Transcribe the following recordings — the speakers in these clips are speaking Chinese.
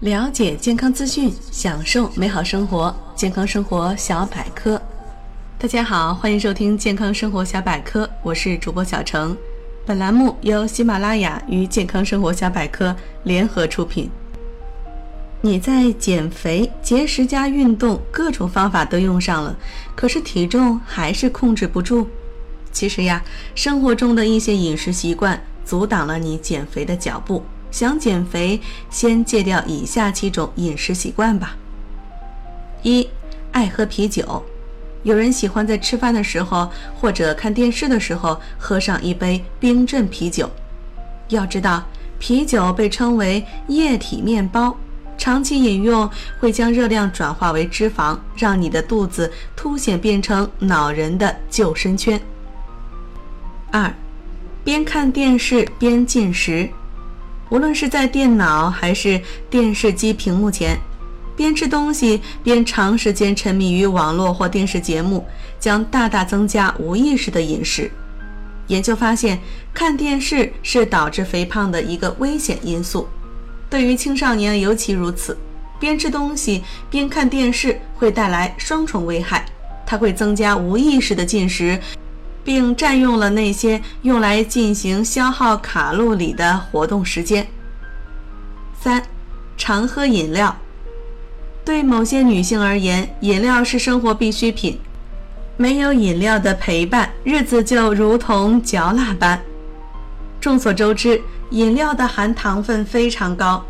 了解健康资讯，享受美好生活。健康生活小百科，大家好，欢迎收听健康生活小百科，我是主播小程。本栏目由喜马拉雅与健康生活小百科联合出品。你在减肥、节食加运动，各种方法都用上了，可是体重还是控制不住。其实呀，生活中的一些饮食习惯阻挡了你减肥的脚步。想减肥，先戒掉以下七种饮食习惯吧。一、爱喝啤酒。有人喜欢在吃饭的时候或者看电视的时候喝上一杯冰镇啤酒。要知道，啤酒被称为液体面包，长期饮用会将热量转化为脂肪，让你的肚子凸显变成恼人的救生圈。二、边看电视边进食。无论是在电脑还是电视机屏幕前，边吃东西边长时间沉迷于网络或电视节目，将大大增加无意识的饮食。研究发现，看电视是导致肥胖的一个危险因素，对于青少年尤其如此。边吃东西边看电视会带来双重危害，它会增加无意识的进食。并占用了那些用来进行消耗卡路里的活动时间。三，常喝饮料。对某些女性而言，饮料是生活必需品，没有饮料的陪伴，日子就如同嚼蜡般。众所周知，饮料的含糖分非常高。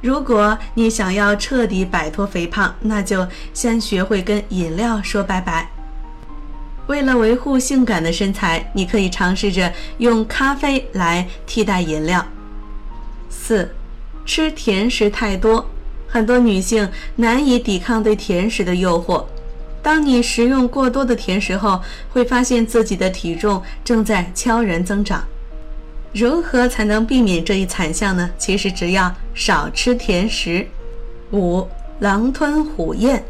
如果你想要彻底摆脱肥胖，那就先学会跟饮料说拜拜。为了维护性感的身材，你可以尝试着用咖啡来替代饮料。四，吃甜食太多，很多女性难以抵抗对甜食的诱惑。当你食用过多的甜食后，会发现自己的体重正在悄然增长。如何才能避免这一惨象呢？其实只要少吃甜食。五，狼吞虎咽。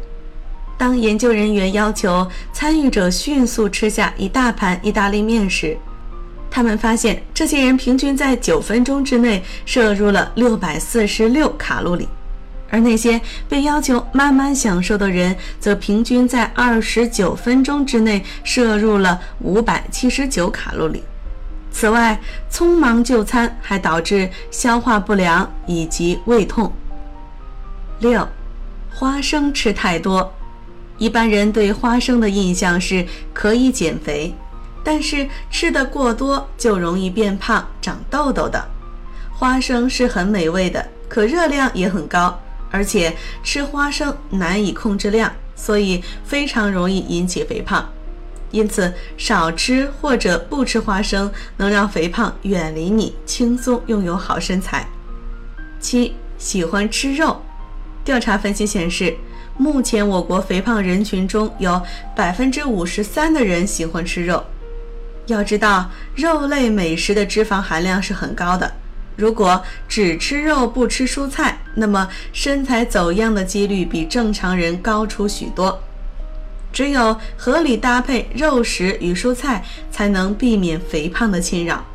当研究人员要求参与者迅速吃下一大盘意大利面时，他们发现这些人平均在九分钟之内摄入了六百四十六卡路里，而那些被要求慢慢享受的人则平均在二十九分钟之内摄入了五百七十九卡路里。此外，匆忙就餐还导致消化不良以及胃痛。六，花生吃太多。一般人对花生的印象是可以减肥，但是吃的过多就容易变胖、长痘痘的。花生是很美味的，可热量也很高，而且吃花生难以控制量，所以非常容易引起肥胖。因此，少吃或者不吃花生，能让肥胖远离你，轻松拥有好身材。七，喜欢吃肉。调查分析显示。目前，我国肥胖人群中有百分之五十三的人喜欢吃肉。要知道，肉类美食的脂肪含量是很高的。如果只吃肉不吃蔬菜，那么身材走样的几率比正常人高出许多。只有合理搭配肉食与蔬菜，才能避免肥胖的侵扰。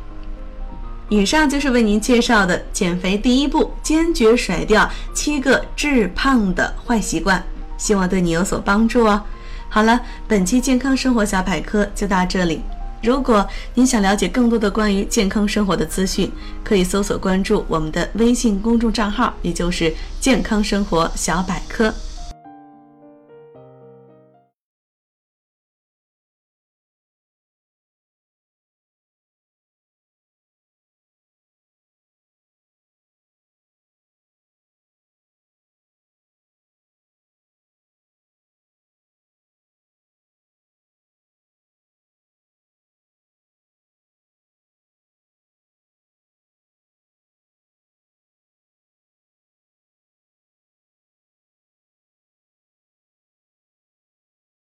以上就是为您介绍的减肥第一步，坚决甩掉七个致胖的坏习惯，希望对你有所帮助哦。好了，本期健康生活小百科就到这里。如果您想了解更多的关于健康生活的资讯，可以搜索关注我们的微信公众账号，也就是健康生活小百科。